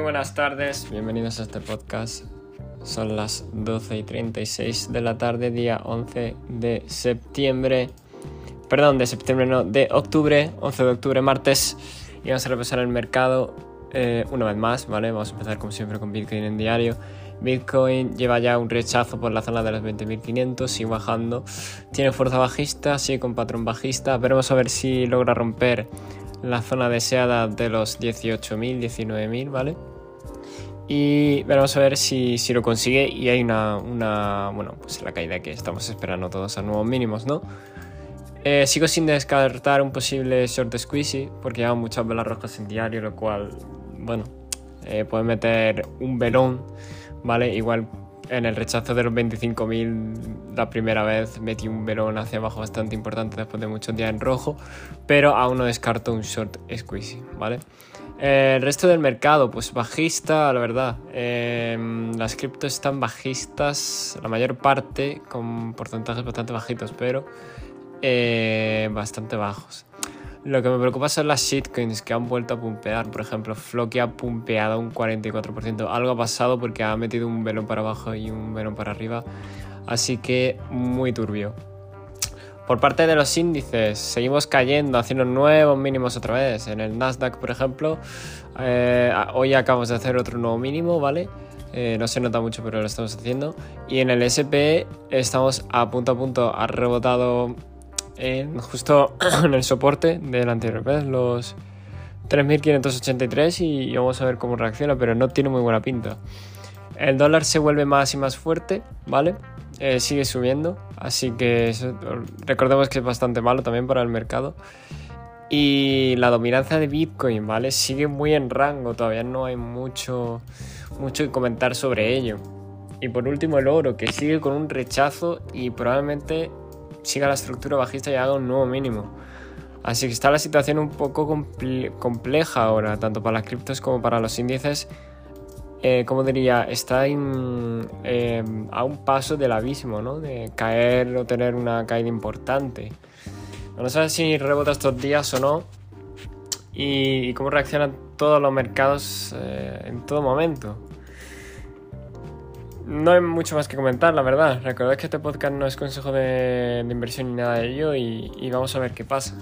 Buenas tardes, bienvenidos a este podcast. Son las 12 y 36 de la tarde, día 11 de septiembre. Perdón, de septiembre no, de octubre, 11 de octubre, martes. Y vamos a repasar el mercado eh, una vez más, ¿vale? Vamos a empezar como siempre con Bitcoin en diario. Bitcoin lleva ya un rechazo por la zona de los 20.500, sigue bajando. Tiene fuerza bajista, sigue con patrón bajista. Veremos a ver si logra romper la zona deseada de los 18.000, 19.000, ¿vale? Y veremos a ver si, si, lo consigue y hay una, una, bueno, pues la caída que estamos esperando todos a nuevos mínimos, ¿no? Eh, sigo sin descartar un posible short squeeze porque lleva muchas velas rojas en diario, lo cual, bueno, eh, puede meter un velón ¿vale? Igual en el rechazo de los 25.000 la primera vez metí un verón hacia abajo bastante importante después de muchos días en rojo, pero aún no descarto un short squeeze, ¿vale? Eh, el resto del mercado, pues bajista, la verdad. Em, las criptos están bajistas, la mayor parte, con porcentajes bastante bajitos, pero eh, bastante bajos. Lo que me preocupa son las shitcoins que han vuelto a pumpear. Por ejemplo, Floki ha pumpeado un 44%. Algo ha pasado porque ha metido un velón para abajo y un velón para arriba. Así que muy turbio. Por parte de los índices, seguimos cayendo, haciendo nuevos mínimos otra vez. En el Nasdaq, por ejemplo, eh, hoy acabamos de hacer otro nuevo mínimo, ¿vale? Eh, no se nota mucho, pero lo estamos haciendo. Y en el SP estamos a punto a punto, ha rebotado justo en el soporte del anterior vez, los 3.583 y vamos a ver cómo reacciona, pero no tiene muy buena pinta. El dólar se vuelve más y más fuerte, ¿vale? Eh, sigue subiendo, así que recordemos que es bastante malo también para el mercado. Y la dominancia de Bitcoin, ¿vale? Sigue muy en rango, todavía no hay mucho, mucho que comentar sobre ello. Y por último el oro, que sigue con un rechazo y probablemente siga la estructura bajista y haga un nuevo mínimo. Así que está la situación un poco compleja ahora, tanto para las criptos como para los índices. Eh, como diría, está em, a un paso del abismo, ¿no? De caer o tener una caída importante. No sé si rebota estos días o no. Y, cómo reaccionan todos los mercados eh, en todo momento. No hay mucho más que comentar, la verdad. Recordad que este podcast no es consejo de, inversión ni nada de ello y vamos a ver qué pasa.